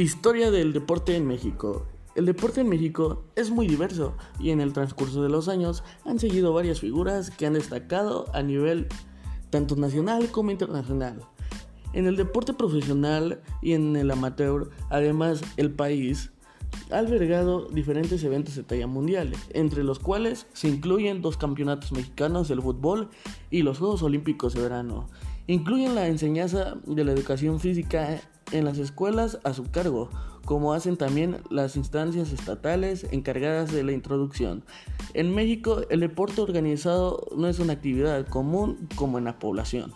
Historia del deporte en México. El deporte en México es muy diverso y en el transcurso de los años han seguido varias figuras que han destacado a nivel tanto nacional como internacional. En el deporte profesional y en el amateur, además, el país ha albergado diferentes eventos de talla mundial, entre los cuales se incluyen dos campeonatos mexicanos del fútbol y los Juegos Olímpicos de verano. Incluyen la enseñanza de la educación física en las escuelas a su cargo, como hacen también las instancias estatales encargadas de la introducción. En México, el deporte organizado no es una actividad común como en la población.